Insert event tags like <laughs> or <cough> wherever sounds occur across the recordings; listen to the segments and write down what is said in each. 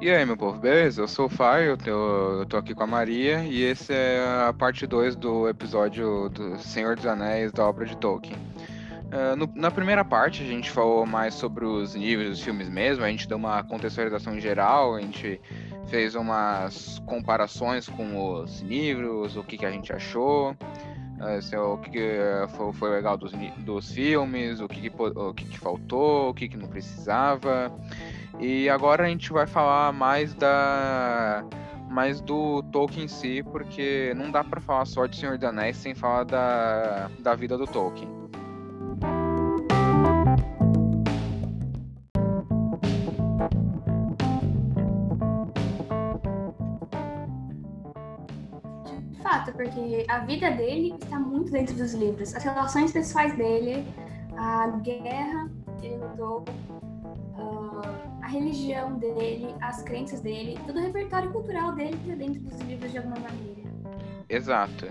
E aí, meu povo, beleza? Eu sou o Fai, eu, eu tô aqui com a Maria e esse é a parte 2 do episódio do Senhor dos Anéis da obra de Tolkien. Uh, no, na primeira parte a gente falou mais sobre os níveis dos filmes mesmo, a gente deu uma contextualização geral, a gente fez umas comparações com os livros, o que, que a gente achou, uh, o que, que foi, foi, legal dos, dos filmes, o que, que, o que, que faltou, o que, que não precisava. E agora a gente vai falar mais da mais do Tolkien em si, porque não dá para falar só de Senhor dos Anéis sem falar da, da vida do Tolkien. De fato, porque a vida dele está muito dentro dos livros. As relações pessoais dele, a guerra, ele lutou a religião dele, as crenças dele, todo o repertório cultural dele está dentro dos livros de alguma maneira. Exato.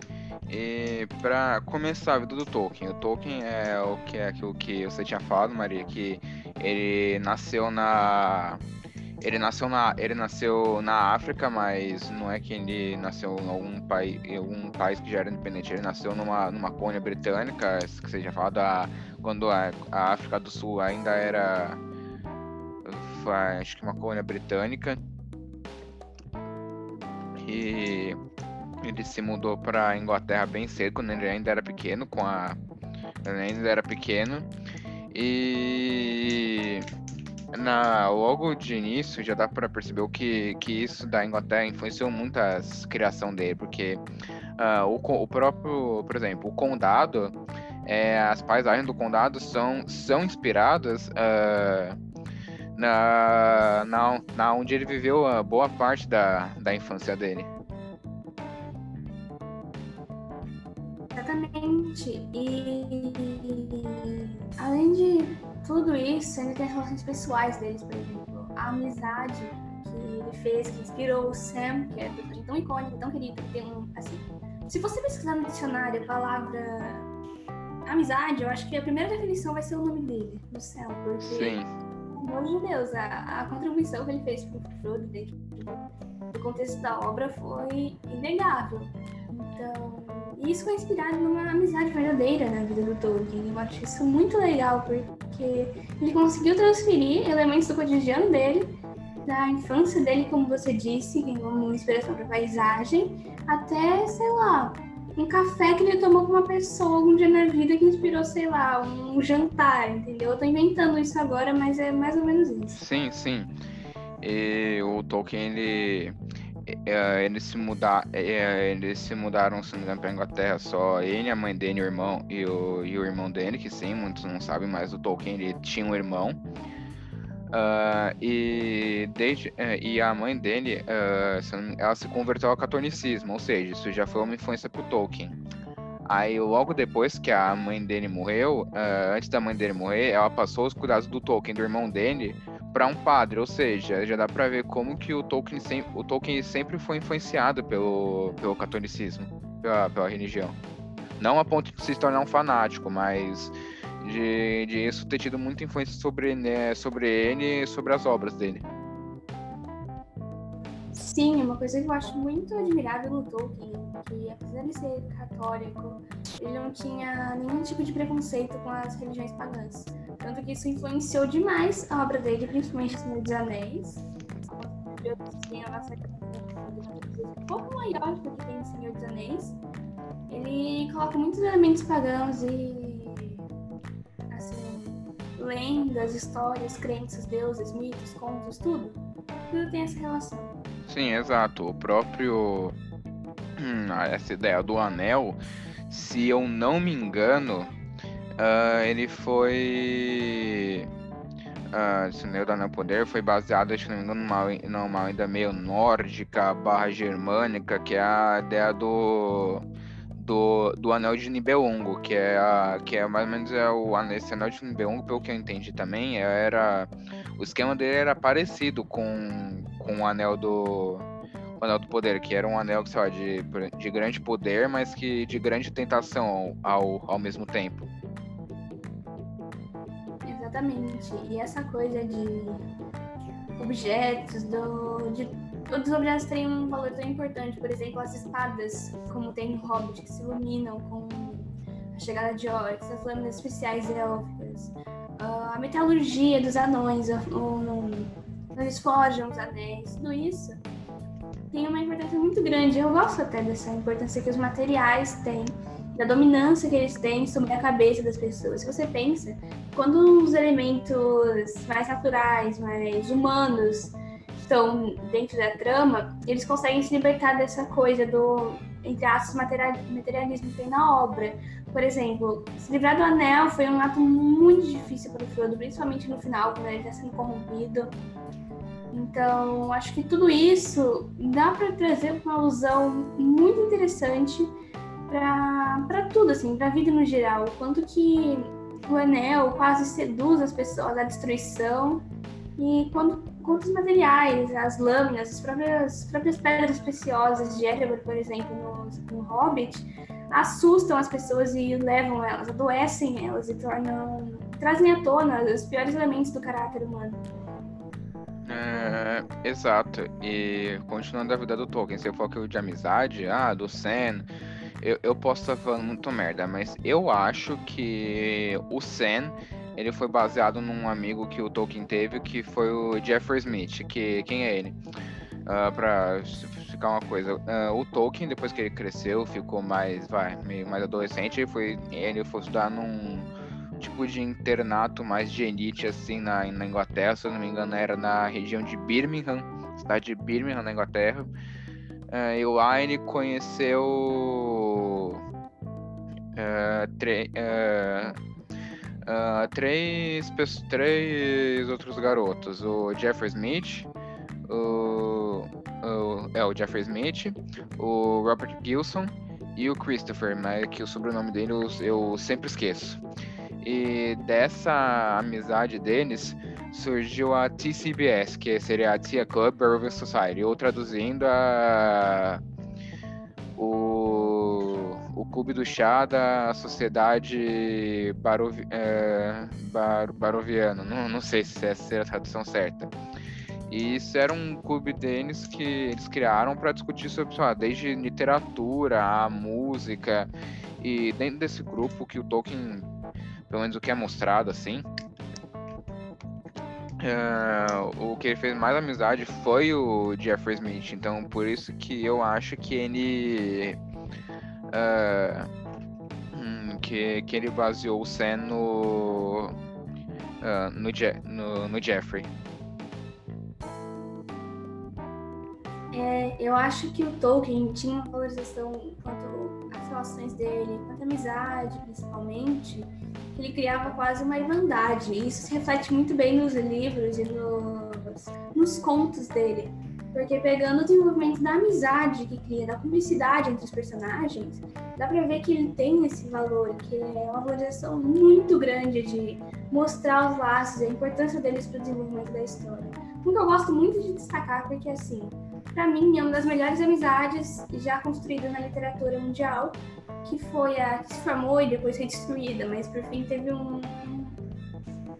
E para começar a vida do Tolkien, o Tolkien é o que é aquilo que você tinha falado, Maria, que ele nasceu na ele nasceu na ele nasceu na África, mas não é que ele nasceu em algum país algum país que já era independente. Ele nasceu numa numa colônia britânica, que você já falado, a, quando a, a África do Sul ainda era acho que uma colônia britânica. E ele se mudou para Inglaterra bem cedo, quando ele ainda era pequeno, com a ele ainda era pequeno. E na logo de início já dá para perceber que, que isso da Inglaterra influenciou muito a criação dele, porque uh, o, o próprio, por exemplo, o condado, é, as paisagens do condado são, são inspiradas uh, na, na, na onde ele viveu a boa parte da, da infância dele. Exatamente. E além de tudo isso, ainda tem as relações pessoais deles, por exemplo. A amizade que ele fez, que inspirou o Sam, que é personagem tão icônico, tão querido, que tem um. Assim, se você pesquisar no dicionário a palavra amizade, eu acho que a primeira definição vai ser o nome dele, do Sam, porque. Sim amor de Deus, a, a contribuição que ele fez para o Frodo dentro do contexto da obra foi inegável. Então, isso foi inspirado numa amizade verdadeira na vida do Tolkien. Eu acho isso muito legal, porque ele conseguiu transferir elementos do cotidiano dele, da infância dele, como você disse, como inspiração para paisagem, até, sei lá, um café que ele tomou com uma pessoa algum dia na vida que inspirou, sei lá, um jantar, entendeu? Eu tô inventando isso agora, mas é mais ou menos isso. Sim, sim. E o Tolkien, ele. É, eles se, mudar, é, eles se mudaram, se não me engano, pra Inglaterra só ele, a mãe dele, o irmão e o, e o irmão dele, que sim, muitos não sabem, mas o Tolkien ele tinha um irmão. Uh, e, desde, uh, e a mãe dele, uh, ela se converteu ao catolicismo, ou seja, isso já foi uma influência pro Tolkien. Aí, logo depois que a mãe dele morreu, antes da mãe dele morrer, ela passou os cuidados do Tolkien, do irmão dele, para um padre, ou seja, já dá para ver como que o Tolkien, sempre, o Tolkien sempre foi influenciado pelo, pelo catolicismo, pela, pela religião. Não a ponto de se tornar um fanático, mas de, de isso ter tido muita influência sobre, né, sobre ele e sobre as obras dele. Sim, uma coisa que eu acho muito admirável no Tolkien, que apesar de ser católico, ele não tinha nenhum tipo de preconceito com as religiões pagãs. Tanto que isso influenciou demais a obra dele, principalmente O Senhor dos Anéis. Um pouco maior do que tem o Senhor dos Anéis. Ele coloca muitos elementos pagãos e lendas, histórias, crenças, deuses, mitos, contos, tudo. Tudo tem essa relação. Sim, exato. O próprio. Hum, essa ideia do anel, se eu não me engano, uh, ele foi. Uh, anel do anel poder foi baseado, acho que não me engano, numa, numa ainda meio nórdica barra germânica, que é a ideia do do, do Anel de Nibelungo, que é, a, que é mais ou menos é o, esse Anel de Nibelungo, pelo que eu entendi também, era o esquema dele era parecido com, com o Anel do o Anel do Poder, que era um anel lá, de, de grande poder, mas que de grande tentação ao, ao mesmo tempo. Exatamente. E essa coisa de objetos, do, de todos os objetos têm um valor tão importante. Por exemplo, as espadas, como tem no Hobbit, que se iluminam com a chegada de Oryx, as lâminas especiais élficas, uh, a metalurgia dos anões, uh, eles forjam os anéis, tudo isso tem uma importância muito grande. Eu gosto até dessa importância que os materiais têm, da dominância que eles têm sobre a cabeça das pessoas. Se você pensa, quando os elementos mais naturais, mais humanos estão dentro da trama, eles conseguem se libertar dessa coisa do, entre aspas, materialismo que tem na obra. Por exemplo, se livrar do anel foi um ato muito difícil para o Frodo, principalmente no final, quando ele está sendo corrompido. Então, acho que tudo isso dá para trazer uma alusão muito interessante para tudo, assim, para a vida no geral. O quanto que o anel quase seduz as pessoas à destruição e quando, quantos materiais, as lâminas, as próprias, as próprias pedras preciosas de Erebor, por exemplo, no, no Hobbit, assustam as pessoas e levam elas, adoecem elas e tornam, trazem à tona os piores elementos do caráter humano. É, exato. E continuando a vida do Tolkien, você falou de amizade, ah, do Sen. Eu, eu posso estar falando muito merda, mas eu acho que o Sen ele foi baseado num amigo que o Tolkien teve, que foi o Jeffrey Smith. Que, quem é ele? Uh, pra ficar uma coisa, uh, o Tolkien, depois que ele cresceu, ficou mais, vai, meio mais adolescente, ele foi, ele foi estudar num tipo de internato mais de elite, assim, na, na Inglaterra, se eu não me engano, era na região de Birmingham, cidade de Birmingham, na Inglaterra. Uh, e lá ele conheceu uh, uh, três, três outros garotos: o Jeffrey Smith, o, o, é, o Jeffrey Smith, o Robert Gilson e o Christopher, mas que o sobrenome dele eu, sempre esqueço. E dessa amizade deles surgiu a TCBS, que seria a Tia Club Bourbon Society, ou traduzindo a o, o Clube do Chá da Sociedade Barovi, é, Bar, Baroviana. Não, não sei se essa é a tradução certa. E isso era um clube deles que eles criaram para discutir sobre, sei lá, desde literatura, a música. E dentro desse grupo que o Tolkien pelo menos o que é mostrado assim. Uh, o que ele fez mais amizade foi o Jeffrey Smith, então por isso que eu acho que ele uh, que, que ele baseou o Sam no, uh, no, Je no, no, Jeffrey. É, eu acho que o Tolkien tinha uma valorização quanto às relações dele, quanto à amizade, principalmente, ele criava quase uma irmandade. E isso se reflete muito bem nos livros e nos, nos contos dele. Porque pegando o desenvolvimento da amizade que cria, da cumplicidade entre os personagens, dá pra ver que ele tem esse valor, que é uma valorização muito grande de mostrar os laços a importância deles para o desenvolvimento da história. Um que eu gosto muito de destacar, porque assim, para mim é uma das melhores amizades já construídas na literatura mundial, que foi a que se formou e depois foi destruída, mas por fim teve um.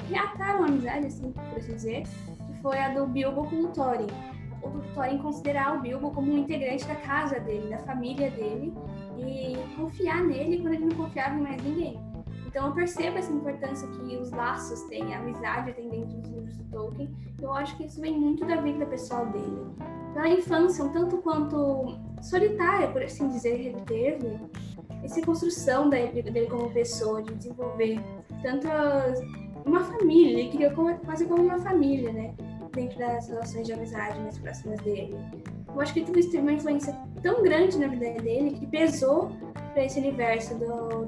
reataram a amizade, assim, por assim dizer, que foi a do Bilbo com o Thorin. O do Thorin considerar o Bilbo como um integrante da casa dele, da família dele, e confiar nele quando ele não confiava em mais ninguém. Então eu percebo essa importância que os laços têm, a amizade tem dentro dos livros do Tolkien. Eu acho que isso vem muito da vida pessoal dele. Pela infância, um tanto quanto solitária, por assim dizer, ele teve, essa construção dele como pessoa, de desenvolver tanto uma família, ele como, quase como uma família, né? Dentro das relações de amizade mais próximas dele. Eu acho que tudo isso teve uma influência tão grande na vida dele que pesou para esse universo do,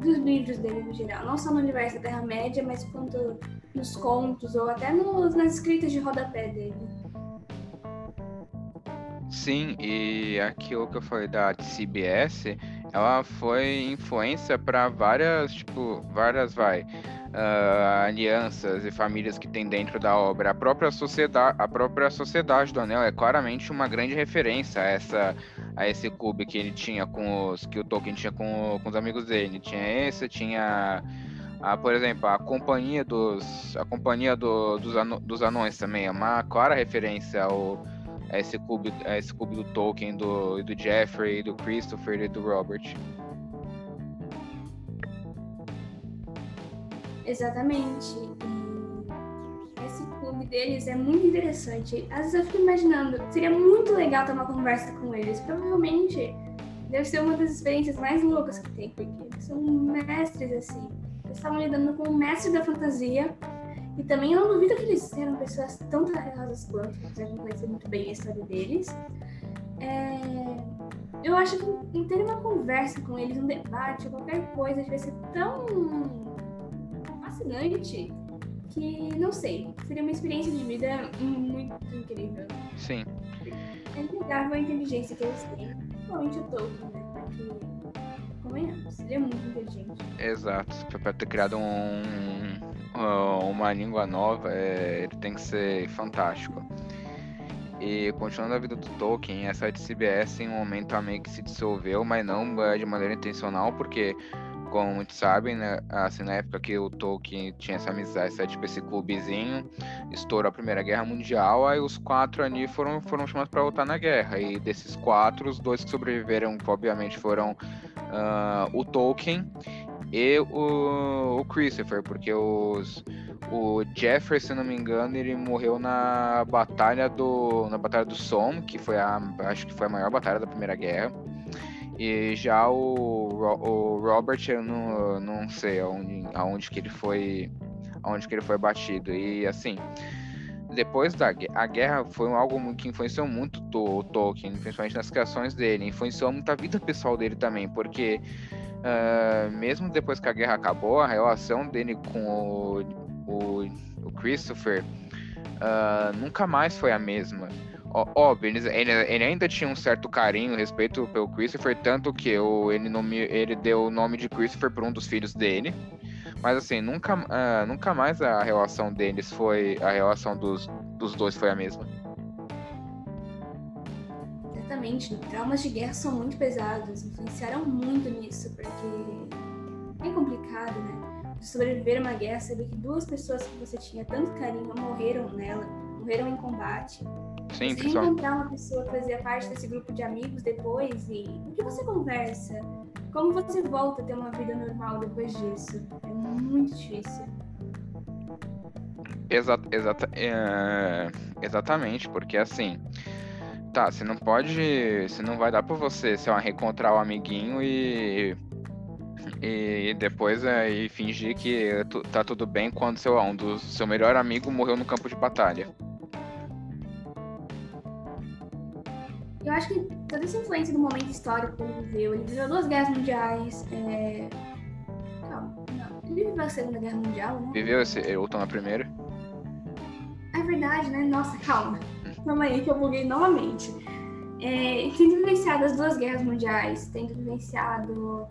dos livros dele no geral. Não só no universo da Terra-média, mas quanto nos contos ou até nos, nas escritas de rodapé dele. Sim, e aquilo que eu falei da CBS, ela foi influência para várias, tipo, várias, vai, uh, alianças e famílias que tem dentro da obra. A própria sociedade, a própria sociedade do Anel é claramente uma grande referência a essa, a esse clube que ele tinha com os, que o Tolkien tinha com, com os amigos dele. Tinha esse, tinha Ah, por exemplo, a companhia dos a companhia do, dos, ano, dos anões também é uma clara referência ao a esse clube a esse clube do Tolkien do do Jeffrey do Christopher e do Robert exatamente e esse clube deles é muito interessante às vezes eu fico imaginando seria muito legal ter uma conversa com eles provavelmente deve ser uma das experiências mais loucas que tem porque são mestres assim eles estavam lidando com o mestre da fantasia. E também eu não duvido que eles eram pessoas tão talentosas quanto, apesar de não conhecer muito bem a história deles. É... Eu acho que ter uma conversa com eles, um debate, qualquer coisa, devia ser tão fascinante que, não sei, seria uma experiência de vida muito incrível. Sim. É inegável a inteligência que eles têm, principalmente o Tolkien, né? Porque convenhamos, ele é muito inteligente. Exato. Para ter criado um, uma língua nova, é, ele tem que ser fantástico. E continuando a vida do Tolkien, essa de CBS em um momento meio que se dissolveu, mas não é, de maneira intencional, porque, como muitos sabem, né, assim, na época que o Tolkien tinha essa amizade, esse, tipo, esse clubezinho, estourou a Primeira Guerra Mundial, aí os quatro ali foram, foram chamados para lutar na guerra. E desses quatro, os dois que sobreviveram, obviamente, foram uh, o Tolkien e o, o, Christopher, porque os, o Jeffrey, se não me engano, ele morreu na batalha do na batalha do Somme, que foi a acho que foi a maior batalha da Primeira Guerra. E já o, o Robert, eu não, não sei aonde, aonde que ele foi aonde que ele foi batido. E assim, depois da a guerra foi algo que influenciou muito o Tolkien, principalmente nas criações dele, influenciou muito a vida pessoal dele também, porque uh, mesmo depois que a guerra acabou, a relação dele com o, o, o Christopher uh, nunca mais foi a mesma. Óbvio, ele, ele, ainda tinha um certo carinho, respeito pelo Christopher, tanto que o, ele, nome, ele deu o nome de Christopher para um dos filhos dele. Mas assim, nunca, uh, nunca mais a relação deles foi. A relação dos, dos dois foi a mesma. Exatamente. Traumas de guerra são muito pesados, influenciaram muito nisso, porque é complicado, né? De sobreviver a uma guerra, saber que duas pessoas que você tinha tanto carinho morreram nela, morreram em combate. Sim, você encontrar uma pessoa que fazia parte desse grupo de amigos depois e o que você conversa? Como você volta a ter uma vida normal depois disso? É muito difícil. Exata, exata, é, exatamente, porque assim, tá, você não pode, você não vai dar pra você, sei lá, reencontrar o amiguinho e e depois aí é, fingir que tá tudo bem quando seu um dos seu melhor amigo morreu no campo de batalha. Eu acho que toda essa influência do momento histórico que ele viveu, ele viveu duas guerras mundiais. É... Calma, não. Ele viveu a Segunda Guerra Mundial, né? Viveu esse, ou na primeira? É verdade, né? Nossa, calma. Calma aí que eu buguei novamente. É, tendo vivenciado as duas guerras mundiais, tendo vivenciado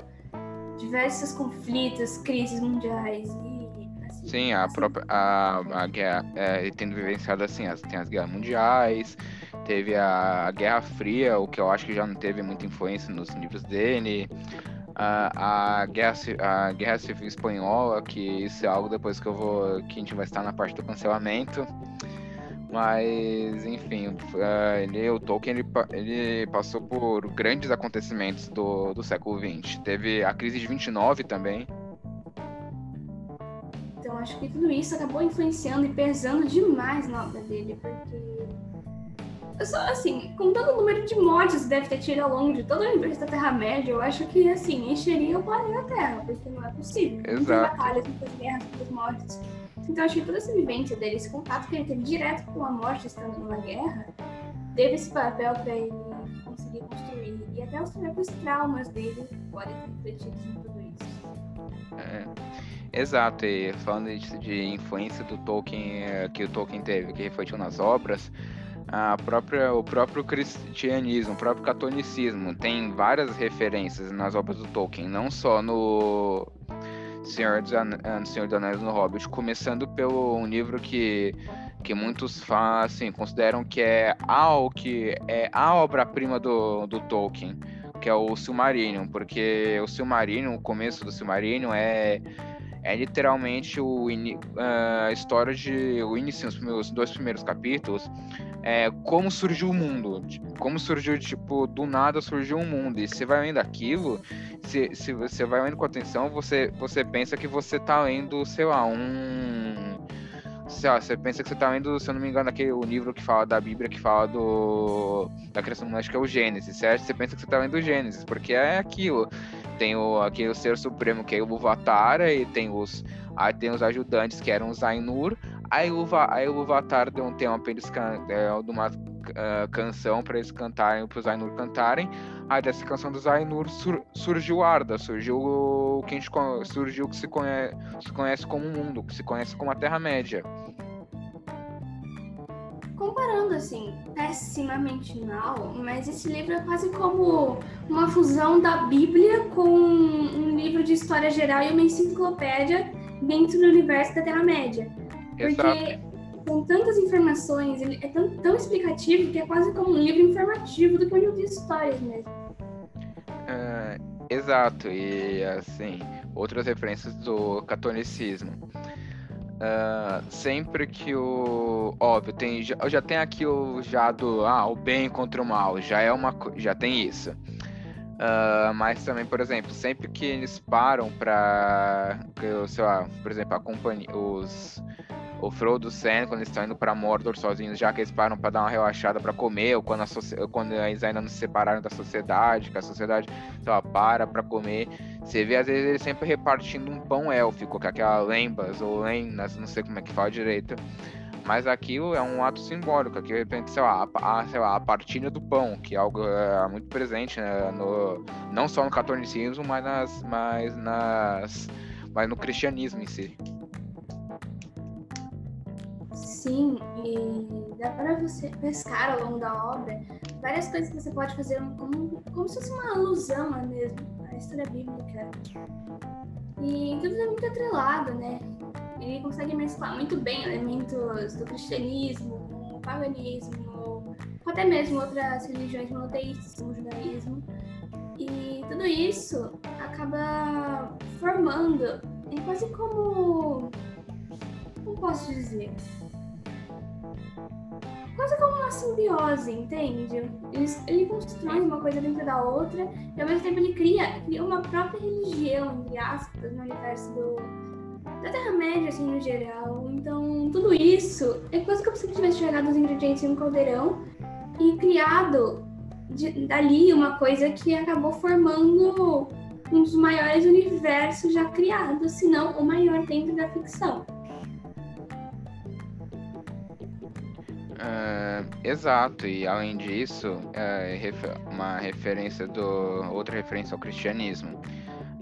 diversos conflitos, crises mundiais e assim, Sim, a assim. própria a, a guerra, é, tendo vivenciado assim, as, tem as guerras mundiais, teve a Guerra Fria, o que eu acho que já não teve muita influência nos livros dele. A, a, Guerra, a Guerra Civil Espanhola, que isso é algo depois que eu vou. que a gente vai estar na parte do cancelamento. Mas, enfim, uh, ele, o Tolkien ele, ele passou por grandes acontecimentos do, do século XX. Teve a crise de 29 também. Então, acho que tudo isso acabou influenciando e pesando demais na obra dele, porque só, assim, com todo o número de mortes que deve ter tido ao longo de todo o universo da Terra-média, eu acho que, assim, encheria o planeta Terra, porque não é possível. Exato. Muitas batalhas, muitas guerras, muitas mortes. Então, acho que toda essa vivência dele, esse contato que ele teve direto com a morte estando numa guerra, teve esse papel para ele conseguir construir. E até os próprios traumas dele podem ter refletido em tudo isso. É. Exato, e falando de, de influência do Tolkien, eh, que o Tolkien teve, que refletiu nas obras, a própria, o próprio cristianismo, o próprio catolicismo tem várias referências nas obras do Tolkien, não só no Senhor dos, An ah, Senhor dos Anéis no Hobbit, começando pelo um livro que, que muitos fazem, consideram que é a, que é a obra-prima do, do Tolkien, que é o Silmarillion, porque o Silmarillion, o começo do Silmarillion é é literalmente o a história de o início, os dois primeiros capítulos, é como surgiu o mundo, como surgiu tipo do nada surgiu um mundo e você vai lendo aquilo, se, se você vai lendo com atenção, você você pensa que você tá lendo, sei lá, um sei lá, você pensa que você tá lendo, se eu não me engano, aquele o livro que fala da Bíblia, que fala do da criação do acho que é o Gênesis, certo? Você pensa que você tá lendo o Gênesis, porque é aquilo. Tem o, aquele ser supremo que é o Luvatara e tem os aí tem os ajudantes que eram os Ainur. Aí o, aí o Luvatar deu um tema para eles é, de uma uh, canção para eles cantarem, para os Ainur cantarem. Aí dessa canção dos Ainur sur, surgiu Arda, surgiu o que surgiu o que se conhece, se conhece como o mundo, que se conhece como a Terra Média comparando assim, pessimamente mal, mas esse livro é quase como uma fusão da Bíblia com um livro de história geral e uma enciclopédia dentro do universo da Terra-média. Porque com tantas informações, ele é tão, tão explicativo que é quase como um livro informativo do que um livro de histórias mesmo. Uh, exato, e assim, outras referências do catolicismo. Uh, sempre que o. Óbvio, tem, já, já tem aqui o já do ah, o bem contra o mal, já é uma já tem isso. Uh, mas também, por exemplo, sempre que eles param para, sei lá, por exemplo, a companhia, os o Frodo e o Sam, quando eles estão indo para Mordor sozinhos, já que eles param para dar uma relaxada para comer, ou quando, quando eles ainda não se separaram da sociedade, que a sociedade lá, para para comer, você vê às vezes eles sempre repartindo um pão élfico, que é aquela lembas ou lendas, não sei como é que fala direito. Mas aquilo é um ato simbólico, que de repente, sei lá, a, sei lá, a partilha do pão, que é algo é, muito presente, né, no, não só no catolicismo, mas, nas, mas, nas, mas no cristianismo em si. Sim, e dá para você pescar ao longo da obra várias coisas que você pode fazer como, como se fosse uma alusão mesmo à história bíblica. E tudo é muito atrelado, né? Ele consegue mesclar muito bem elementos do cristianismo, do paganismo, até mesmo outras religiões monoteístas, como o judaísmo. E tudo isso acaba formando, é quase como. Como posso dizer? Quase como uma simbiose, entende? Ele, ele constrói uma coisa dentro da outra e ao mesmo tempo ele cria, cria uma própria religião, entre aspas, no universo do, da Terra-média, assim, no geral. Então, tudo isso é quase como se ele tivesse jogado os ingredientes em um caldeirão e criado de, dali uma coisa que acabou formando um dos maiores universos já criados, se não o maior dentro da ficção. Uh, exato, e além disso, é uma referência do. outra referência ao cristianismo.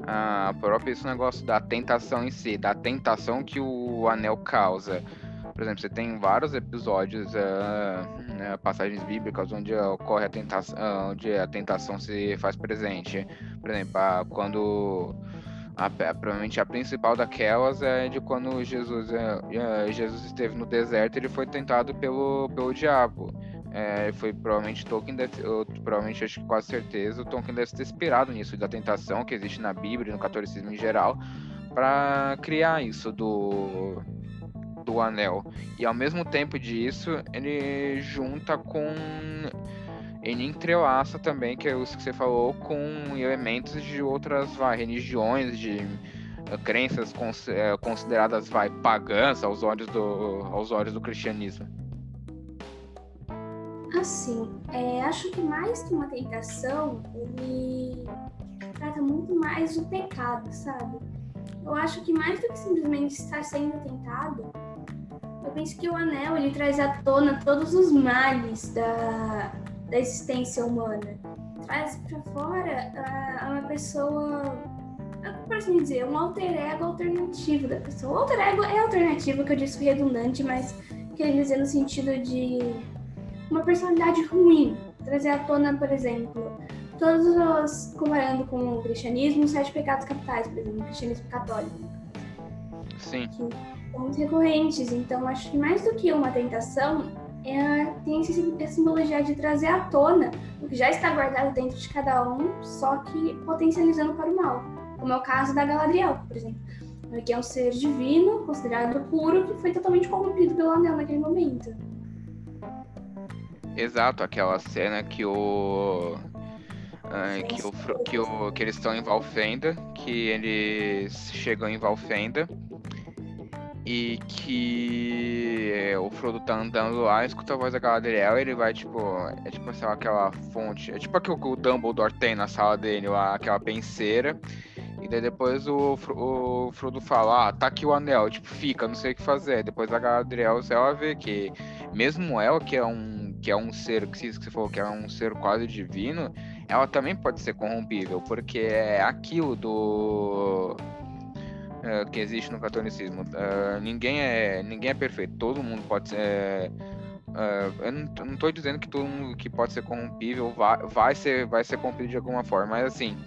A uh, próprio esse negócio da tentação em si, da tentação que o anel causa. Por exemplo, você tem vários episódios, uh, passagens bíblicas, onde ocorre a tentação, onde a tentação se faz presente. Por exemplo, quando a, provavelmente a principal daquelas é de quando Jesus, é, Jesus esteve no deserto, ele foi tentado pelo, pelo diabo. É, foi provavelmente Tolkien, deve, eu, provavelmente acho que quase certeza, o Tolkien deve ter inspirado nisso, da tentação que existe na Bíblia no catolicismo em geral, para criar isso do, do anel. E ao mesmo tempo disso, ele junta com ele entrelaça também, que é isso que você falou, com elementos de outras vai, religiões, de uh, crenças uh, consideradas vai, pagãs aos olhos do, aos olhos do cristianismo. Assim, é, acho que mais que uma tentação, ele trata muito mais do pecado, sabe? Eu acho que mais do que simplesmente estar sendo tentado, eu penso que o anel ele traz à tona todos os males da, da existência humana. Traz para fora uh, uma pessoa, por assim dizer, um alter ego alternativo da pessoa. O alter ego é alternativo, que eu disse redundante, mas queria dizer no sentido de uma personalidade ruim. Trazer à tona, por exemplo, todos os, comparando com o cristianismo, os sete pecados capitais, por exemplo, o cristianismo católico. Sim. Que são muito recorrentes. Então, acho que mais do que uma tentação, é, tem essa simbologia de trazer à tona o que já está guardado dentro de cada um, só que potencializando para o mal, como é o caso da Galadriel, por exemplo. que é um ser divino, considerado puro, que foi totalmente corrompido pelo anel naquele momento. Exato, aquela cena que o. Que, o, que, o, que eles estão em Valfenda, que eles chegam em Valfenda e que o Frodo tá andando lá, escuta a voz da Galadriel, ele vai tipo, é tipo sei lá, aquela fonte, é tipo aquilo que o Dumbledore tem na sala dele, lá, aquela penseira. E daí depois o, o Frodo fala, ah, tá aqui o anel, tipo, fica, não sei o que fazer. Depois a Galadriel, ela vê que mesmo ela, que é um, que é um ser, que você falou que é um ser quase divino, ela também pode ser corrompível, porque é aquilo do uh, que existe no catolicismo. Uh, ninguém, é, ninguém é perfeito, todo mundo pode ser. Uh, eu não, estou dizendo que todo mundo que pode ser corrompível vai, vai, ser, vai ser corrompido de alguma forma, mas assim.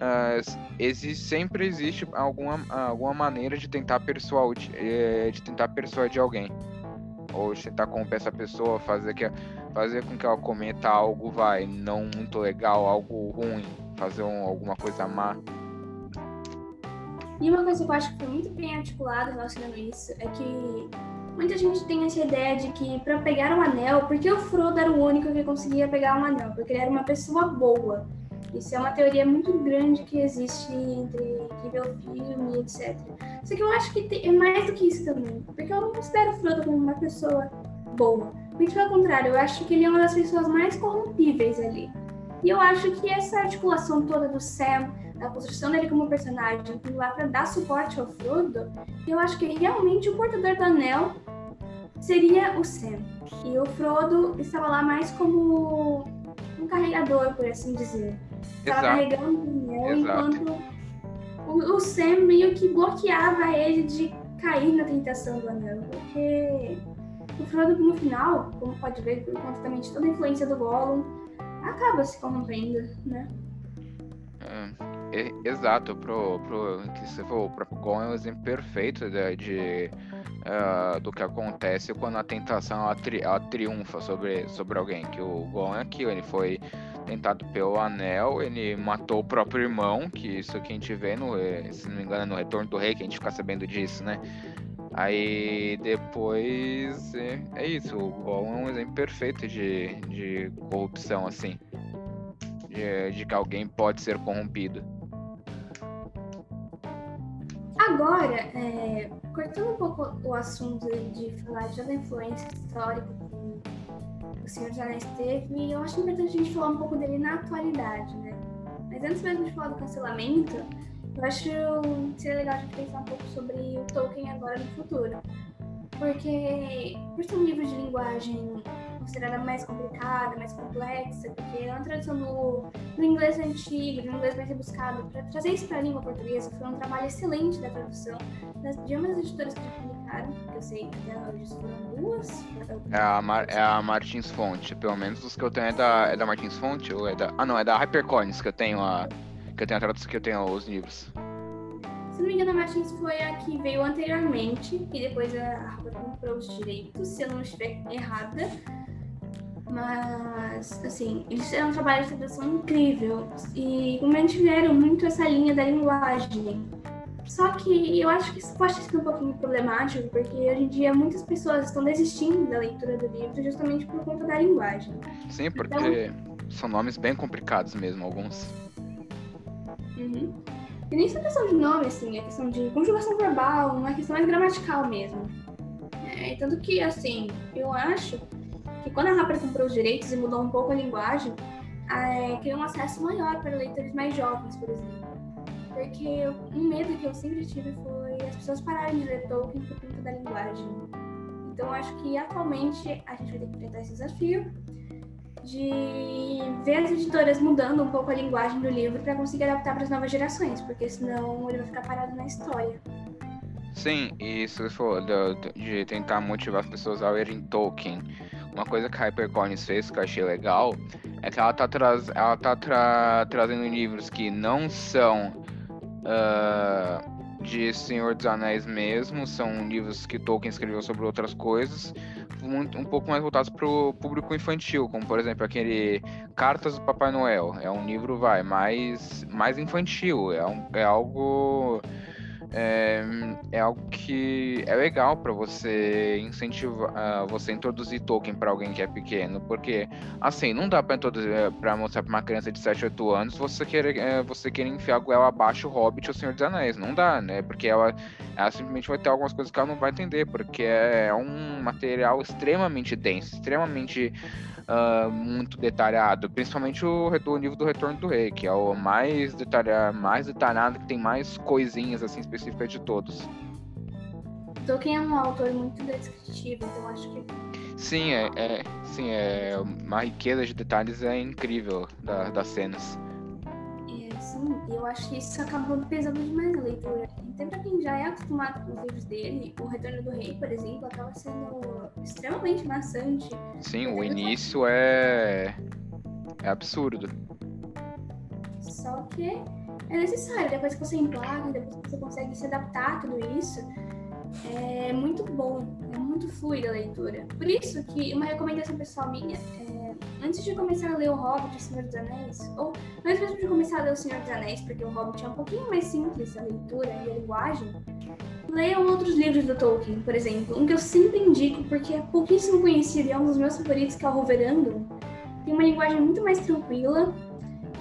Uh, existe, sempre existe alguma, alguma maneira de tentar persuadir, de tentar persuadir alguém ou tentar corromper essa pessoa, fazer, que, fazer com que ela cometa algo vai não muito legal, algo ruim, fazer um, alguma coisa má. E uma coisa que eu acho que foi muito bem articulado relacionando isso é que muita gente tem essa ideia de que para pegar um anel, porque o Frodo era o único que conseguia pegar um anel, porque ele era uma pessoa boa. Isso é uma teoria muito grande que existe entre o filme, etc. Só que eu acho que é mais do que isso também, porque eu não considero o Frodo como uma pessoa boa. Muito pelo contrário, eu acho que ele é uma das pessoas mais corrompíveis ali. E eu acho que essa articulação toda do Sam a construção dele como personagem lá para dar suporte ao Frodo, eu acho que realmente o portador do anel seria o Sam. E o Frodo estava lá mais como um carregador, por assim dizer. Estava carregando o anel Exato. enquanto o, o Sam meio que bloqueava ele de cair na tentação do anel. Porque o Frodo, no final, como pode ver, por conta também de toda a influência do Gollum, acaba se corrompendo, né? É, exato, pro, pro que você falou, o próprio Gon é um exemplo perfeito de, de uh, do que acontece quando a tentação ela, tri, ela, triunfa sobre, sobre alguém. Que o Gon é aquilo, ele foi tentado pelo anel, ele matou o próprio irmão, que isso que a gente vê no, eh, se não me engano, no Retorno do Rei, que a gente fica sabendo disso, né? Aí depois é, é isso, o Gon é um exemplo perfeito de, de corrupção, assim. De, de que alguém pode ser corrompido. Agora, é, cortando um pouco o assunto de falar de toda a influência histórica que o Senhor dos Anéis teve, eu acho importante a gente falar um pouco dele na atualidade, né? Mas antes mesmo de falar do cancelamento, eu acho que seria legal a gente pensar um pouco sobre o Tolkien agora no futuro. Porque, por ser um livro de linguagem considerada mais complicada, mais complexa, porque é uma tradução no, no inglês antigo, no inglês mais rebuscado, para trazer isso para a língua portuguesa foi um trabalho excelente da tradução das, das editoras que já publicaram, que eu sei que até hoje foram duas. É a, Mar, é a Martins Fonte, pelo menos os que eu tenho é da, é da Martins Fonte, ou é da. Ah não, é da HyperCoins que eu tenho a. Que eu tenho a tradução que eu tenho os livros. Se não me engano, a Martins foi a que veio anteriormente, e depois a Harper comprou os direitos, se eu não estiver errada. Mas, assim, eles fizeram um trabalho de tradução incrível e mantiveram muito essa linha da linguagem. Só que eu acho que isso pode ser um pouquinho problemático, porque hoje em dia muitas pessoas estão desistindo da leitura do livro justamente por conta da linguagem. Sim, porque então... são nomes bem complicados mesmo, alguns. Uhum. E nem só questão de nome, assim, é questão de conjugação verbal, uma questão mais gramatical mesmo. É, tanto que, assim, eu acho que quando a Rapper comprou os direitos e mudou um pouco a linguagem, é, criou um acesso maior para leitores mais jovens, por exemplo. Porque um medo que eu sempre tive foi as pessoas pararem de ler Tolkien por conta da linguagem. Então acho que atualmente a gente vai ter que enfrentar esse desafio de ver as editoras mudando um pouco a linguagem do livro para conseguir adaptar para as novas gerações, porque senão ele vai ficar parado na história. Sim, e se for de, de tentar motivar as pessoas a lerem Tolkien uma coisa que a HyperCorns fez que eu achei legal é que ela tá, traz, ela tá tra trazendo livros que não são uh, de Senhor dos Anéis mesmo, são livros que Tolkien escreveu sobre outras coisas, muito, um pouco mais voltados para o público infantil, como por exemplo aquele Cartas do Papai Noel. É um livro, vai, mais, mais infantil, é, um, é algo é, é algo que é legal para você incentivar, uh, você introduzir Tolkien para alguém que é pequeno, porque assim não dá para introduzir eh, para mostrar para uma criança de 7, 8 anos você querer uh, você querer enfiar ela abaixo o Hobbit ou o Senhor dos Anéis, não dá, né? Porque ela, ela simplesmente vai ter algumas coisas que ela não vai entender, porque é, é um material extremamente denso, extremamente uh, muito detalhado, principalmente o, o livro do Retorno do Rei, que é o mais detalhado, mais detalhado, que tem mais coisinhas assim específicas de todos. Tolkien é um autor muito descritivo, então acho que Sim, é, é, sim, é uma riqueza de detalhes é incrível da, das cenas. É, sim, eu acho que isso acabou pesando demais na leitura. Até pra quem já é acostumado com os livros dele, o Retorno do Rei, por exemplo, acaba sendo extremamente maçante. Sim, o início é. é absurdo. Só que é necessário, depois que você emplaca, depois que você consegue se adaptar a tudo isso, é muito bom, é muito fluida a leitura. Por isso que uma recomendação pessoal minha é, antes de começar a ler o Hobbit e o Senhor dos Anéis, ou antes mesmo de começar a ler o Senhor dos Anéis, porque o Hobbit é um pouquinho mais simples a leitura e a linguagem, leiam outros livros do Tolkien, por exemplo. Um que eu sempre indico, porque é pouquíssimo conhecido e é um dos meus favoritos, que é o Roverandom. Tem uma linguagem muito mais tranquila,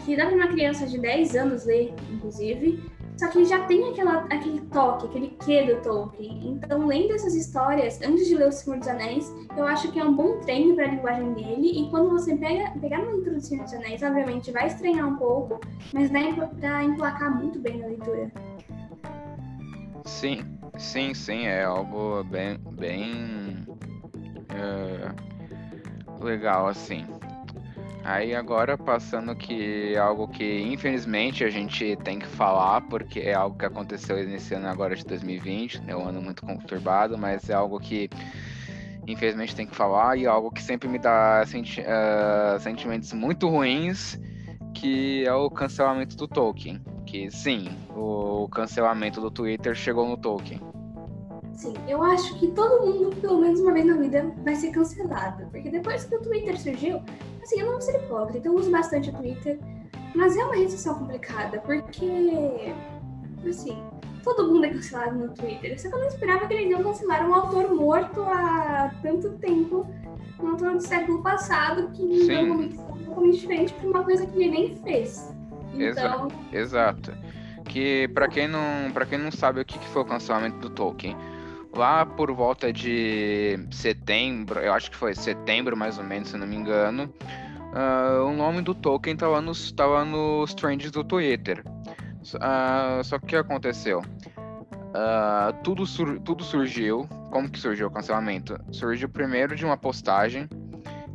que dá para uma criança de 10 anos ler, inclusive, só que já tem aquela, aquele toque, aquele quê do Tolkien. Então, lendo essas histórias, antes de ler O Senhor dos Anéis, eu acho que é um bom treino para a linguagem dele. E quando você pega, pegar uma leitura do Senhor dos Anéis, obviamente vai estranhar um pouco, mas dá para emplacar muito bem na leitura. Sim, sim, sim. É algo bem, bem é, legal, assim. Aí agora passando que algo que infelizmente a gente tem que falar, porque é algo que aconteceu nesse ano agora de 2020, é um ano muito conturbado, mas é algo que infelizmente tem que falar e é algo que sempre me dá senti uh, sentimentos muito ruins, que é o cancelamento do Tolkien. Que sim, o cancelamento do Twitter chegou no Tolkien. Sim, eu acho que todo mundo, pelo menos uma vez na vida, vai ser cancelado. Porque depois que o Twitter surgiu, assim, eu não vou ser hipócrita, eu uso bastante o Twitter. Mas é uma rede social complicada, porque, assim, todo mundo é cancelado no Twitter. Só que eu não esperava que eles iam cancelar um autor morto há tanto tempo, um autor do século passado, que me deu uma totalmente diferente por uma coisa que ele nem fez. Então... Exato. Que para quem não, para quem não sabe o que foi o cancelamento do Tolkien, lá por volta de setembro, eu acho que foi setembro mais ou menos, se não me engano, uh, o nome do Tolkien estava nos, tava nos trends do Twitter. Uh, só que o que aconteceu? Uh, tudo, sur tudo surgiu. Como que surgiu o cancelamento? Surgiu primeiro de uma postagem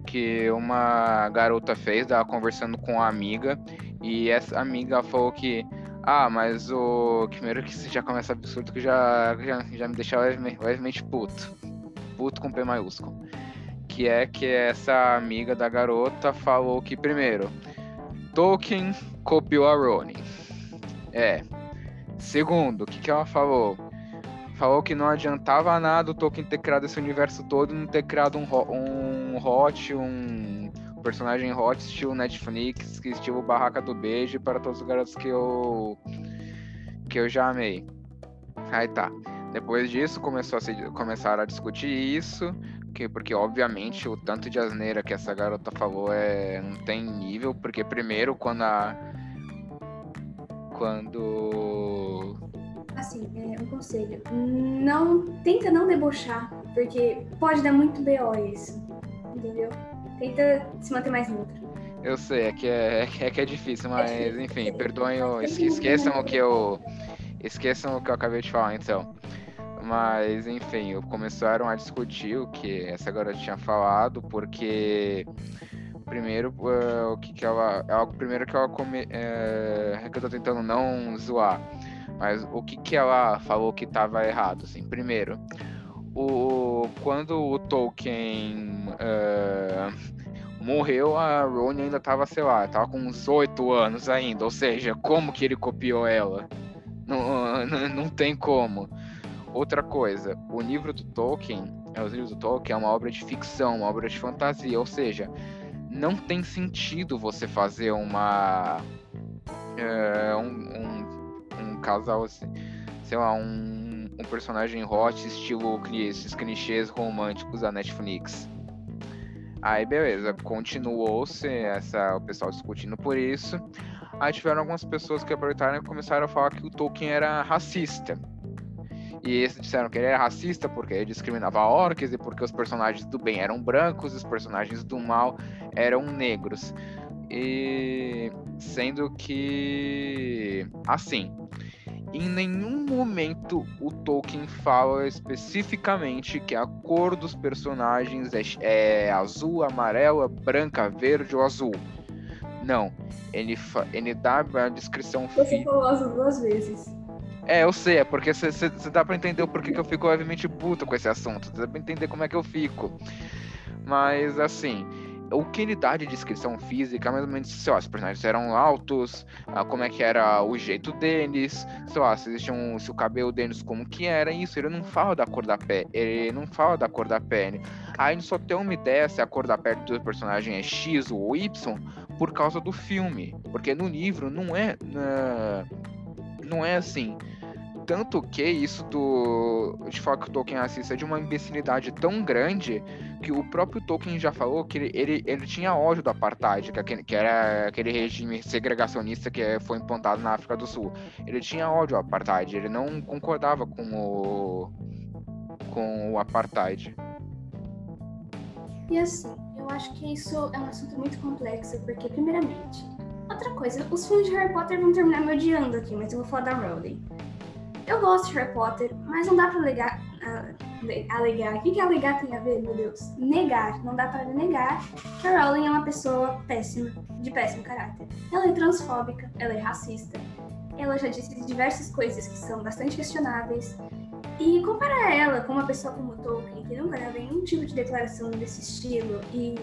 que uma garota fez, ela conversando com uma amiga, e essa amiga falou que ah, mas o. Primeiro que já começa absurdo que já, já, já me deixa levemente, puto. Puto com P maiúsculo. Que é que essa amiga da garota falou que, primeiro, Tolkien copiou a Rowling. É. Segundo, o que, que ela falou? Falou que não adiantava nada o Tolkien ter criado esse universo todo e não ter criado um, um hot, um personagem hot estilo Netflix, que estilo Barraca do Beijo para todos os garotos que eu que eu já amei. Aí tá. Depois disso começou a se, começaram a discutir isso, que, porque obviamente o tanto de asneira que essa garota falou é não tem nível, porque primeiro quando a quando assim, é um conselho, não tenta não debochar, porque pode dar muito BO isso, entendeu? Tenta se manter mais neutro. Eu sei, é que é, é, que é difícil, mas é difícil. enfim, perdoem, esqueçam o que eu. Esqueçam o que eu acabei de falar, então. Mas, enfim, começaram a discutir o que essa garota tinha falado, porque primeiro uh, o que, que ela. Ela primeiro que ela come, uh, que eu tô tentando não zoar. Mas o que, que ela falou que estava errado, assim? Primeiro, o, quando o Tolkien uh, morreu, a Rowling ainda estava, sei lá, tava com uns oito anos ainda. Ou seja, como que ele copiou ela? Não, <laughs> não, tem como. Outra coisa, o livro do Tolkien, é, os livros do Tolkien é uma obra de ficção, uma obra de fantasia, ou seja, não tem sentido você fazer uma uh, um, um, um casal assim sei lá, um, um personagem hot, estilo esses clichês românticos da Netflix. Aí beleza, continuou-se essa, o pessoal discutindo por isso. Aí tiveram algumas pessoas que aproveitaram e começaram a falar que o Tolkien era racista. E eles disseram que ele era racista porque ele discriminava orcs e porque os personagens do bem eram brancos e os personagens do mal eram negros. E sendo que assim, em nenhum momento o Tolkien fala especificamente que a cor dos personagens é, é azul, amarela, branca, verde ou azul. Não. Ele, ele dá a descrição. Você falou azul duas vezes. É, eu sei, é porque você dá pra entender o porquê que eu fico levemente puto com esse assunto. Dá pra entender como é que eu fico. Mas, assim, o que ele dá de descrição física, mais ou menos, sei lá, se os personagens eram altos, ah, como é que era o jeito deles, sei lá, se existiam, se o cabelo deles como que era, isso, ele não fala da cor da pele, ele não fala da cor da pele. Aí só tem uma ideia se a cor da pele do personagem é X ou Y por causa do filme, porque no livro não é, uh, não é assim. Tanto que isso do. De falar que o Tolkien assista é de uma imbecilidade tão grande que o próprio Tolkien já falou que ele, ele, ele tinha ódio do apartheid, que, aquele, que era aquele regime segregacionista que foi implantado na África do Sul. Ele tinha ódio ao apartheid, ele não concordava com o. com o apartheid. E assim, eu acho que isso é um assunto muito complexo, porque, primeiramente, outra coisa, os fãs de Harry Potter vão terminar me odiando aqui, mas eu vou falar da Rowling. Eu gosto de Harry Potter, mas não dá pra alegar. alegar. O que, que alegar tem a ver, meu Deus? Negar. Não dá pra negar que a Rowling é uma pessoa péssima, de péssimo caráter. Ela é transfóbica, ela é racista, ela já disse diversas coisas que são bastante questionáveis. E comparar ela com uma pessoa como Tolkien, que nunca deu nenhum tipo de declaração desse estilo, e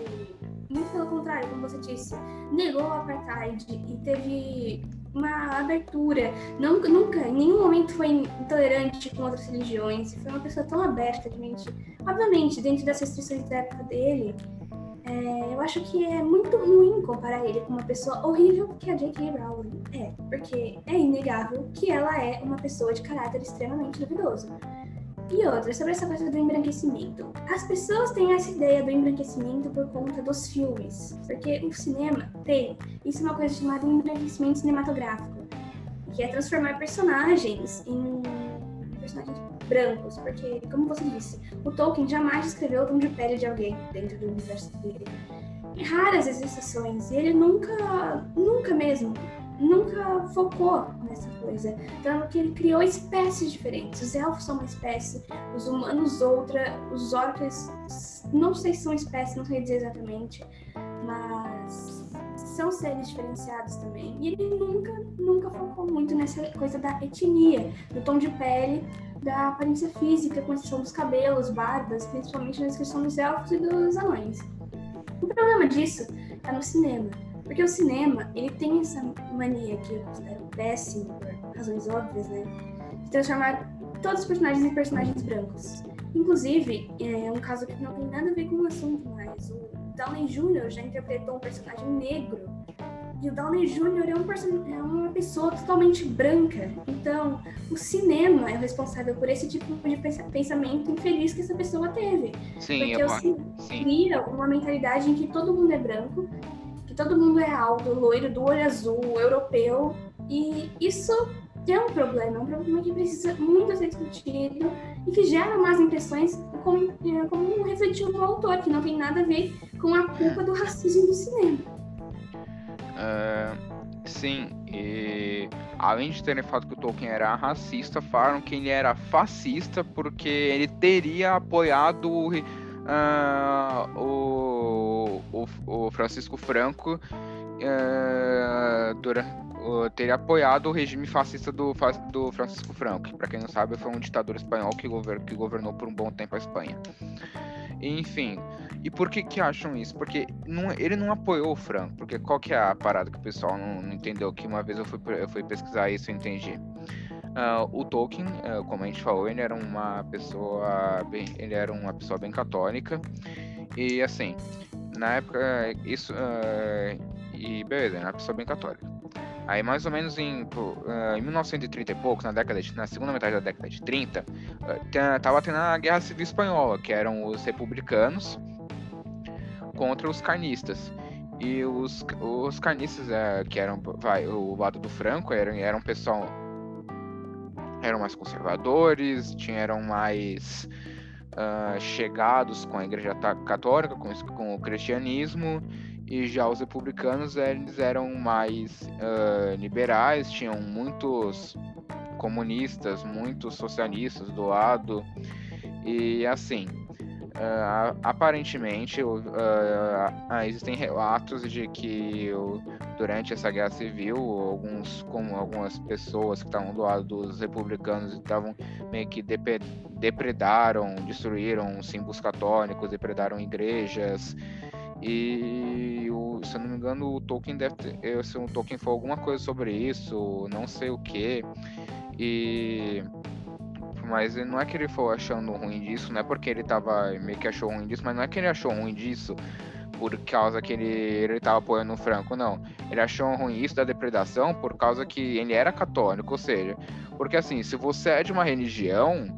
muito pelo contrário, como você disse, negou o apartheid e teve uma abertura. Nunca, nunca, em nenhum momento foi intolerante com outras religiões. Foi uma pessoa tão aberta de mente. Obviamente, dentro das restrições da época dele, é, eu acho que é muito ruim comparar ele com uma pessoa horrível que a J.K. Rowling é, porque é inegável que ela é uma pessoa de caráter extremamente duvidoso. E outra, sobre essa coisa do embranquecimento. As pessoas têm essa ideia do embranquecimento por conta dos filmes, porque o cinema tem isso é uma coisa chamada embranquecimento cinematográfico, que é transformar personagens em personagens brancos, porque, como você disse, o Tolkien jamais escreveu o tom de pele de alguém dentro do universo dele. Raras as exceções, e ele nunca, nunca mesmo nunca focou nessa coisa. Tanto que ele criou espécies diferentes. Os elfos são uma espécie, os humanos outra, os orcs não sei se são espécies, não sei dizer exatamente, mas são seres diferenciados também. E ele nunca, nunca focou muito nessa coisa da etnia, do tom de pele, da aparência física, com exceção dos cabelos, barbas, principalmente na descrição dos elfos e dos anões. O problema disso está no cinema porque o cinema, ele tem essa mania que eu considero péssima, por razões óbvias, né? De transformar todos os personagens em personagens brancos. Inclusive, é um caso que não tem nada a ver com o assunto, mas o Downey Jr. já interpretou um personagem negro. E o Downey Jr. é, um é uma pessoa totalmente branca. Então, o cinema é o responsável por esse tipo de pensamento infeliz que essa pessoa teve. Sim, Porque o cinema cria uma mentalidade em que todo mundo é branco todo mundo é alto, loiro, do olho azul, europeu. E isso é um problema, é um problema que precisa muito ser discutido e que gera más impressões, como, é, como refletiu no autor, que não tem nada a ver com a culpa do racismo do cinema. Uh, sim, e além de terem falado que o Tolkien era racista, falaram que ele era fascista porque ele teria apoiado uh, o o, Francisco Franco uh, uh, teria apoiado o regime fascista do, do Francisco Franco, que, para quem não sabe, foi um ditador espanhol que, gover, que governou por um bom tempo a Espanha. Enfim, e por que que acham isso? Porque não, ele não apoiou o Franco, porque qual que é a parada que o pessoal não, não entendeu, que uma vez eu fui, eu fui pesquisar isso e entendi. Uh, o Tolkien, uh, como a gente falou, ele era uma pessoa bem, ele era uma pessoa bem católica e assim, na época, isso. Uh, e beleza, era uma pessoa bem católica. Aí, mais ou menos em, uh, em 1930 e pouco, na, década de, na segunda metade da década de 30, uh, tava tendo a Guerra Civil Espanhola, que eram os republicanos contra os carnistas. E os, os carnistas, uh, que eram vai, o lado do Franco, eram, eram pessoal. Eram mais conservadores, tinham, eram mais uh, chegados com a Igreja Católica, com, com o cristianismo e já os republicanos eles eram mais uh, liberais, tinham muitos comunistas, muitos socialistas do lado e assim uh, aparentemente uh, existem relatos de que durante essa guerra civil alguns como algumas pessoas que estavam do lado dos republicanos estavam meio que depredaram, destruíram símbolos católicos, depredaram igrejas e se eu não me engano, o Tolkien deve ter. Se o Tolkien falou alguma coisa sobre isso, não sei o que. E. Mas não é que ele foi achando ruim disso, não é porque ele tava meio que achou ruim disso, mas não é que ele achou ruim disso por causa que ele, ele tava apoiando o Franco, não. Ele achou ruim isso da depredação por causa que ele era católico, ou seja, porque assim, se você é de uma religião,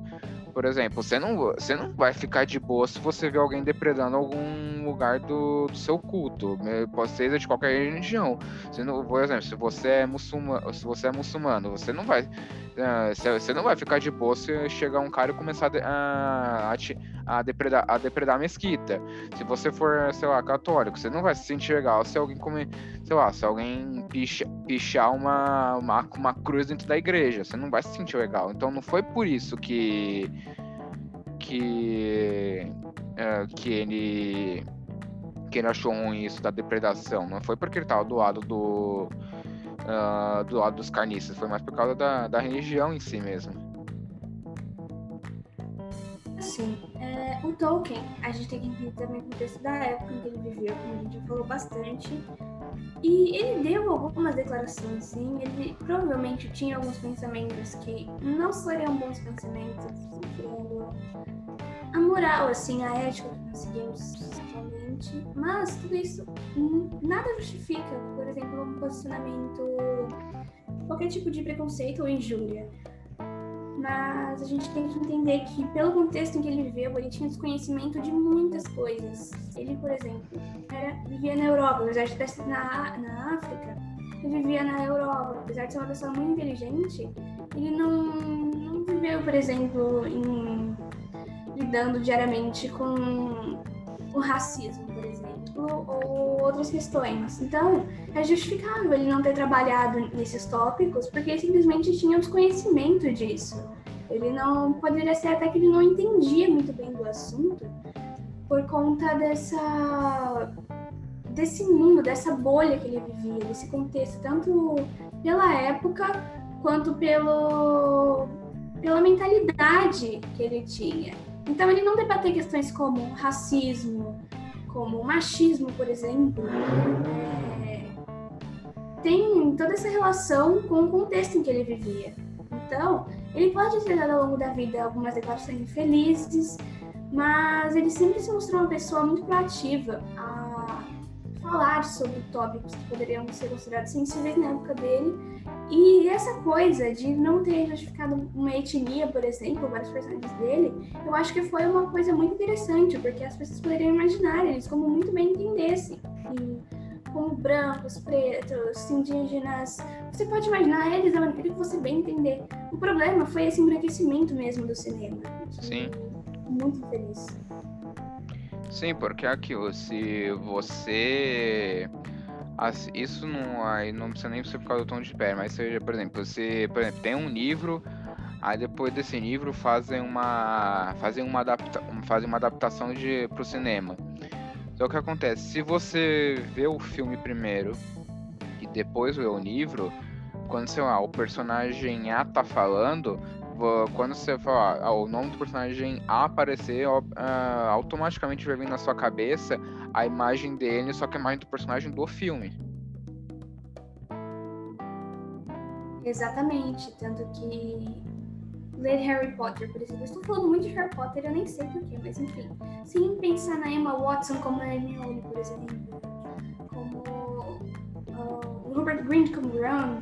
por exemplo, você não, você não vai ficar de boa se você vê alguém depredando algum lugar do, do seu culto. Pode ser de qualquer religião. Você não, por exemplo, se você é muçulmano, se você é muçulmano, você não vai. Você não vai ficar de boa se chegar um cara e começar a, a, a, depredar, a depredar a mesquita. Se você for, sei lá, católico, você não vai se sentir legal se alguém comer, sei lá, se alguém picha, pichar uma, uma, uma cruz dentro da igreja. Você não vai se sentir legal. Então não foi por isso que que uh, que ele que ele achou ruim isso da depredação. Não foi porque ele estava do lado do uh, do lado dos carnistas, foi mais por causa da, da religião em si mesmo. Sim. É, o Tolkien, a gente tem que entender também o contexto da época em que ele viveu, como a gente já falou bastante. E ele deu algumas declarações, sim. Ele provavelmente tinha alguns pensamentos que não seriam bons pensamentos, a moral, assim, a ética que nós seguimos atualmente. Mas tudo isso nada justifica, por exemplo, um posicionamento, qualquer tipo de preconceito ou injúria mas a gente tem que entender que, pelo contexto em que ele viveu, ele tinha desconhecimento de muitas coisas. Ele, por exemplo, era, vivia na Europa, apesar de estar na, na África, ele vivia na Europa, apesar de ser uma pessoa muito inteligente, ele não, não viveu, por exemplo, em, lidando diariamente com o racismo, por exemplo, ou outras questões. Então, é justificável ele não ter trabalhado nesses tópicos, porque ele simplesmente tinha desconhecimento disso. Ele não poderia ser até que ele não entendia muito bem do assunto por conta dessa desse mundo, dessa bolha que ele vivia, desse contexto, tanto pela época quanto pelo pela mentalidade que ele tinha. Então ele não debater questões como racismo, como machismo, por exemplo, é, tem toda essa relação com o contexto em que ele vivia. Então, ele pode ter dado ao longo da vida algumas declarações infelizes, mas ele sempre se mostrou uma pessoa muito proativa a falar sobre tópicos que poderiam ser considerados sensíveis na época dele. E essa coisa de não ter justificado uma etnia, por exemplo, vários personagens dele, eu acho que foi uma coisa muito interessante, porque as pessoas poderiam imaginar eles como muito bem entendessem. E como brancos, pretos, indígenas, você pode imaginar eles da maneira que você bem entender. O problema foi esse embranquecimento mesmo do cinema. Sim. Muito feliz. Sim, porque aquilo, se você. Isso não, aí não precisa nem ser por causa do tom de pé, mas seja, por exemplo, você por exemplo, tem um livro, aí depois desse livro fazem uma. fazem uma, adapta, fazem uma adaptação de, pro cinema. Então o que acontece? Se você vê o filme primeiro e depois vê o livro, quando sei lá, o personagem A tá falando, quando você falar ah, o nome do personagem A aparecer, uh, automaticamente vai vir na sua cabeça a imagem dele, só que a imagem do personagem do filme. Exatamente, tanto que ler Harry Potter, por exemplo. Eu estou falando muito de Harry Potter, eu nem sei porquê, mas enfim. Sem pensar na Emma Watson como a Hermione, por exemplo. Como uh, Robert Greene como Ron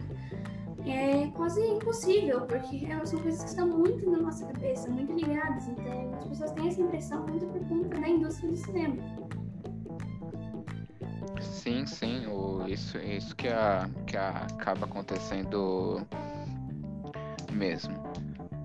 é quase impossível, porque são coisas que estão muito na nossa cabeça, muito ligadas. Então, as pessoas têm essa impressão muito por conta da indústria do cinema. Sim, sim, o, isso, isso que, a, que a, acaba acontecendo mesmo.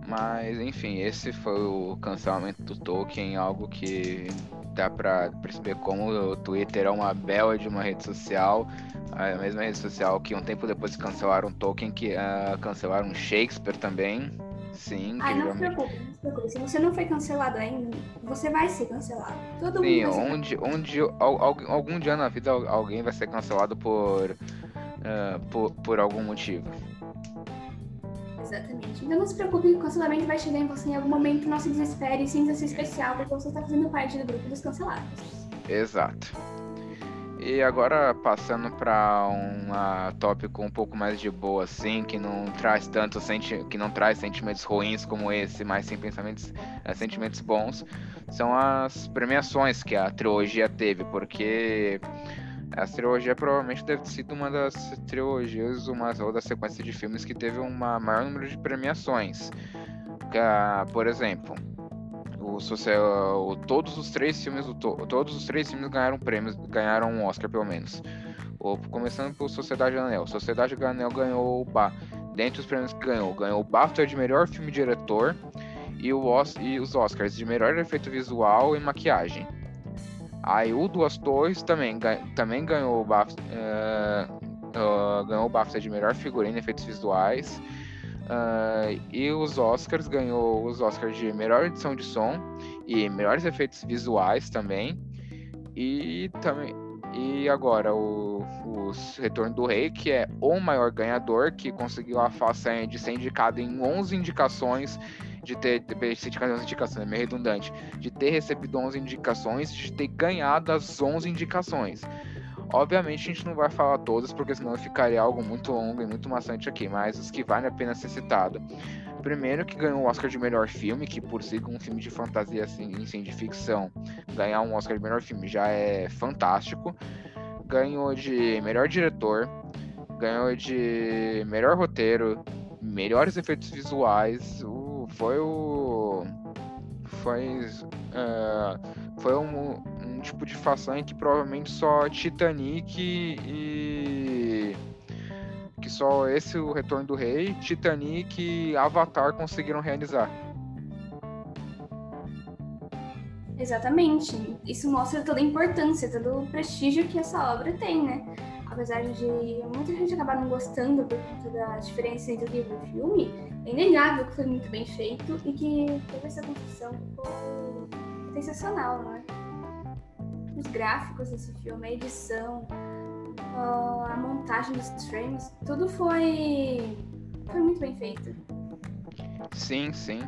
Mas, enfim, esse foi o cancelamento do Tolkien, algo que dá pra perceber como o Twitter é uma bela de uma rede social, a mesma rede social que um tempo depois cancelaram Tolkien, que uh, cancelaram Shakespeare também. Sim, Ai, não se preocupe, não se preocupe. Se você não foi cancelado ainda, você vai ser cancelado. Todo Sim, mundo. Sim, onde, onde algum, algum dia na vida alguém vai ser cancelado por, uh, por, por algum motivo. Exatamente. Então não se preocupe, o cancelamento vai chegar em você em algum momento, não se desespere e sinta-se especial, porque você está fazendo parte do grupo dos cancelados. Exato. E agora passando para um tópico um pouco mais de boa, assim, que não traz tanto senti que não traz sentimentos ruins como esse, mas sim pensamentos, é, sentimentos bons, são as premiações que a trilogia teve, porque essa trilogia provavelmente deve ter sido uma das trilogias, uma ou da sequência de filmes que teve um maior número de premiações. Por exemplo, o, o, todos os três filmes do todos os três filmes ganharam prêmios, ganharam um Oscar pelo menos. O, começando por Sociedade Anel. Sociedade Anel ganhou o ba, dentre os prêmios que ganhou, ganhou o BAFTA de melhor filme diretor e, o, e os Oscars de melhor efeito visual e maquiagem. Aí o Duas Torres também, também ganhou o BAFTA, uh, uh, ganhou o BAFTA de melhor figurino e efeitos visuais. Uh, e os Oscars ganhou os Oscars de melhor edição de som e melhores efeitos visuais também. E também e agora o, o Retorno do Rei, que é o maior ganhador, que conseguiu a façanha de ser indicado em 11 indicações de ter, de 11 indicações, é meio redundante, de ter recebido 11 indicações, de ter ganhado as 11 indicações. Obviamente a gente não vai falar todas, porque senão ficaria algo muito longo e muito maçante aqui, mas os que valem a pena ser citado. Primeiro que ganhou o Oscar de melhor filme, que por si um filme de fantasia assim, sim, de ficção, ganhar um Oscar de melhor filme já é fantástico. Ganhou de melhor diretor, ganhou de melhor roteiro, melhores efeitos visuais, foi o. Foi. Uh, foi um, um, tipo de façanha que provavelmente só Titanic e. Que só esse, o Retorno do Rei, Titanic e Avatar conseguiram realizar. Exatamente. Isso mostra toda a importância, todo o prestígio que essa obra tem, né? Apesar de muita gente acabar não gostando por conta da diferença entre o livro e o filme, é inegável que foi muito bem feito e que toda essa construção ficou sensacional, né? Os gráficos desse filme, a edição, a montagem dos frames, tudo foi, foi muito bem feito. Sim, sim.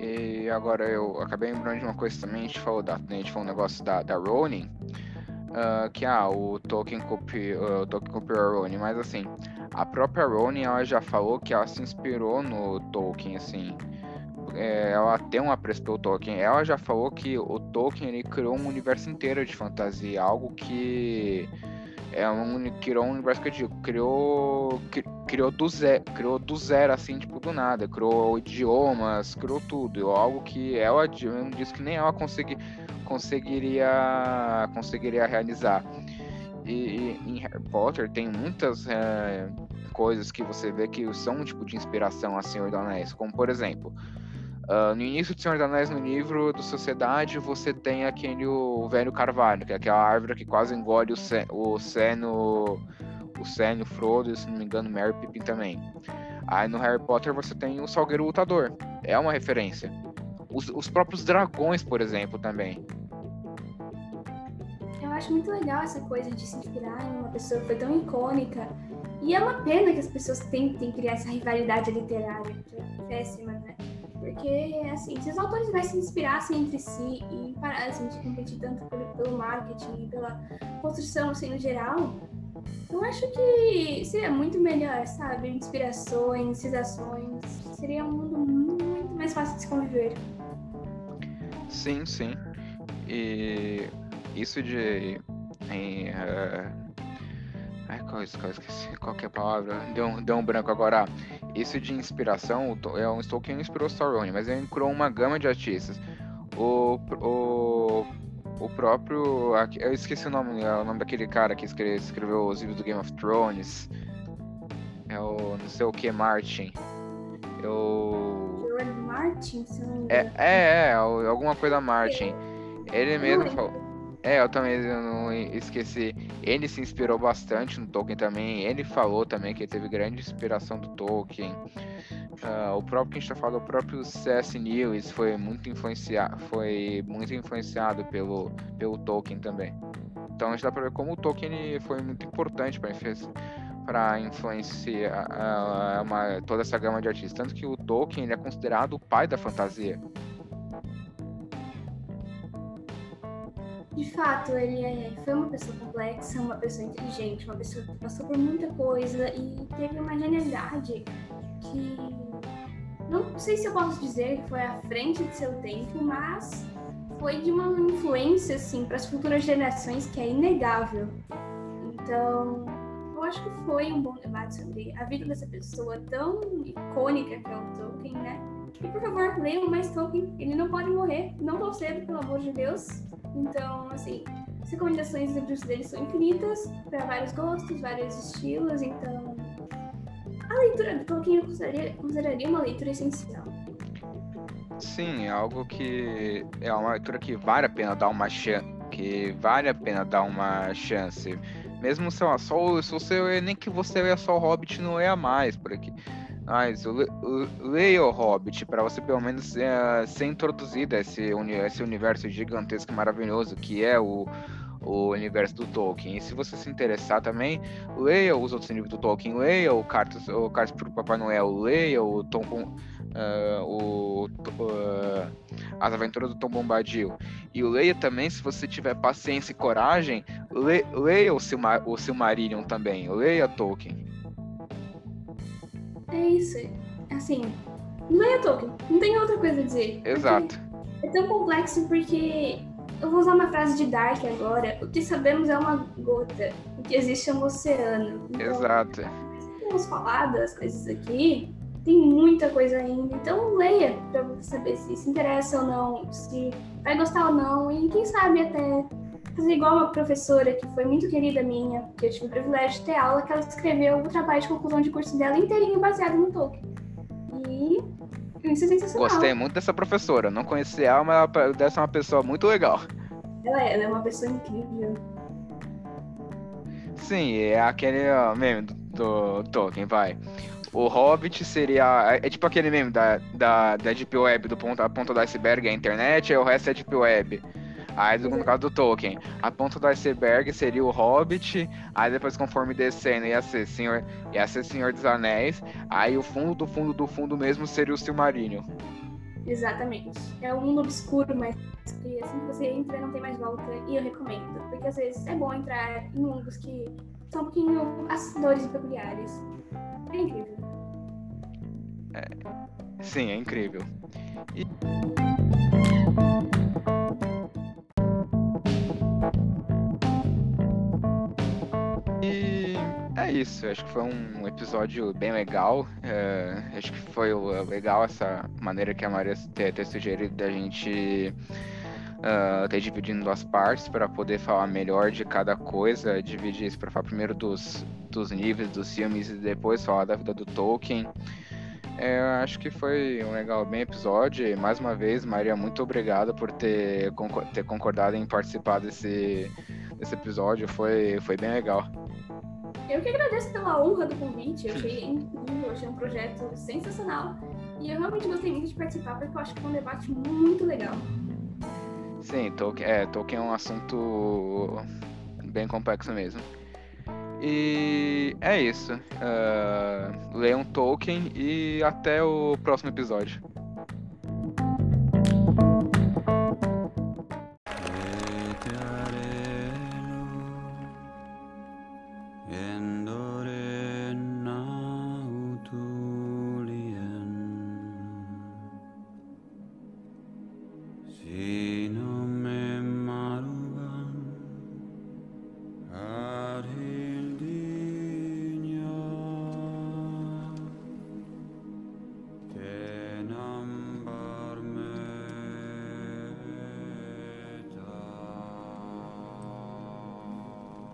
E agora eu acabei lembrando de uma coisa também, a gente falou, da, a gente falou um negócio da, da Ronin, uh, que ah, o Tolkien copiou, uh, Tolkien copiou a Ronin, mas assim, a própria Rowling ela já falou que ela se inspirou no Tolkien, assim. É, ela tem um apreço pelo Tolkien. Ela já falou que o Tolkien ele criou um universo inteiro de fantasia, algo que é um criou um universo que eu digo, criou criou do zero, criou do zero assim, tipo do nada, criou idiomas, criou tudo, algo que ela disse que nem ela consegui, conseguiria conseguiria realizar. E, e, em Harry Potter tem muitas é, coisas que você vê que são um tipo de inspiração a Senhor dos Anéis, como por exemplo, uh, no início de Senhor dos Anéis, no livro do Sociedade, você tem aquele o velho carvalho, que é aquela árvore que quase engole o, Sen, o Seno, o Seno, Frodo se não me engano, Merry Pippin também. Aí no Harry Potter você tem o Salgueiro Lutador, é uma referência. Os, os próprios dragões, por exemplo, também acho muito legal essa coisa de se inspirar em uma pessoa que foi tão icônica. E é uma pena que as pessoas tentem criar essa rivalidade literária, que é péssima, né? Porque, assim, se os autores vai se inspirassem entre si e parassem de competir tanto pelo marketing e pela construção, assim, no geral, eu acho que seria muito melhor, sabe? Inspirações, sensações. Seria um mundo muito mais fácil de se conviver. Sim, sim. E isso de. Em, uh, qual, esqueci qual que é a palavra, deu, deu um branco agora. Isso de inspiração, é um Tolkien inspirou Sauron, mas ele criou uma gama de artistas. O, o, o próprio, eu esqueci o nome, é o nome daquele cara que escreveu, escreveu os livros do Game of Thrones. É o não sei o que Martin. Eu Martin, se não é, é, é, alguma coisa Martin. Ele mesmo falou é, eu também eu não esqueci. Ele se inspirou bastante no Tolkien também. Ele falou também que teve grande inspiração do Tolkien. Uh, o próprio que a gente tá falando, o próprio C.S. Lewis foi muito influenciado, foi muito influenciado pelo, pelo Tolkien também. Então a gente dá para ver como o Tolkien foi muito importante para para influenciar uh, uma, toda essa gama de artistas. Tanto que o Tolkien ele é considerado o pai da fantasia. de fato, ele é, foi uma pessoa complexa, uma pessoa inteligente, uma pessoa que passou por muita coisa e teve uma genialidade que não sei se eu posso dizer que foi à frente de seu tempo, mas foi de uma influência assim para as futuras gerações que é inegável. Então, eu acho que foi um bom debate sobre a vida dessa pessoa tão icônica que é o Tolkien, né? E por favor, leiam mais Tolkien. Ele não pode morrer, não tão cedo, pelo amor de Deus. Então, assim, as recomendações dos livros dele são infinitas, para vários gostos, vários estilos, então a leitura do Tolkien eu consideraria, consideraria uma leitura essencial. Sim, é algo que é uma leitura que vale a pena dar uma chance, que vale a pena dar uma chance. Mesmo sei lá, só se você nem que você leia só o Hobbit não leia mais por aqui. Mas leia o Hobbit para você pelo menos é, ser introduzido a esse, esse universo gigantesco e maravilhoso que é o, o universo do Tolkien. E se você se interessar também, leia os outros livros do Tolkien, leia o Cartas, o Cartas para o Papai Noel, leia o Tom uh, o, uh, As Aventuras do Tom Bombadil. E leia também, se você tiver paciência e coragem, le, leia o, Silmar, o Silmarillion também, leia Tolkien. É isso. Assim, leia Tolkien. Não tem outra coisa a dizer. Exato. É tão complexo porque. Eu vou usar uma frase de Dark agora. O que sabemos é uma gota. O que existe é um oceano. Então, Exato. Temos falado as coisas aqui. Tem muita coisa ainda. Então leia pra saber se se interessa ou não, se vai gostar ou não. E quem sabe até fazer igual uma professora que foi muito querida minha, que eu tive o privilégio de ter aula, que ela escreveu o trabalho de conclusão de curso dela inteirinho baseado no Tolkien. E isso é sensacional. Gostei muito dessa professora. Não conheci ela, mas ela deve ser uma pessoa muito legal. Ela é, ela é uma pessoa incrível. Sim, é aquele meme do, do Tolkien, vai. O Hobbit seria. É, é tipo aquele meme da, da, da Deep Web, do ponto, a ponta do iceberg, a internet, e o resto é Deep Web. Aí, no caso do Tolkien, a ponta do iceberg seria o Hobbit. Aí, depois, conforme descendo, ia ser Senhor, ia ser Senhor dos Anéis. Aí, o fundo do fundo do fundo mesmo seria o Silmarillion. Exatamente. É um mundo obscuro, mas que assim que você entra, não tem mais volta. E eu recomendo. Porque às vezes é bom entrar em mundos que são um pouquinho assustadores e peculiares. É incrível. É, sim, é incrível. E... é isso. Acho que foi um episódio bem legal. É, acho que foi legal essa maneira que a Maria ter, ter sugerido da gente uh, ter dividido em duas partes para poder falar melhor de cada coisa. Dividir isso para falar primeiro dos, dos níveis dos filmes e depois falar da vida do Tolkien. É, acho que foi um legal bem episódio. E, mais uma vez, Maria, muito obrigado por ter, ter concordado em participar desse, desse episódio. Foi, foi bem legal. Eu que agradeço pela honra do convite, eu achei incrível, achei um projeto sensacional. E eu realmente gostei muito de participar, porque eu acho que foi um debate muito legal. Sim, Tolkien é, Tolkien é um assunto bem complexo mesmo. E é isso. Uh, leiam Tolkien e até o próximo episódio.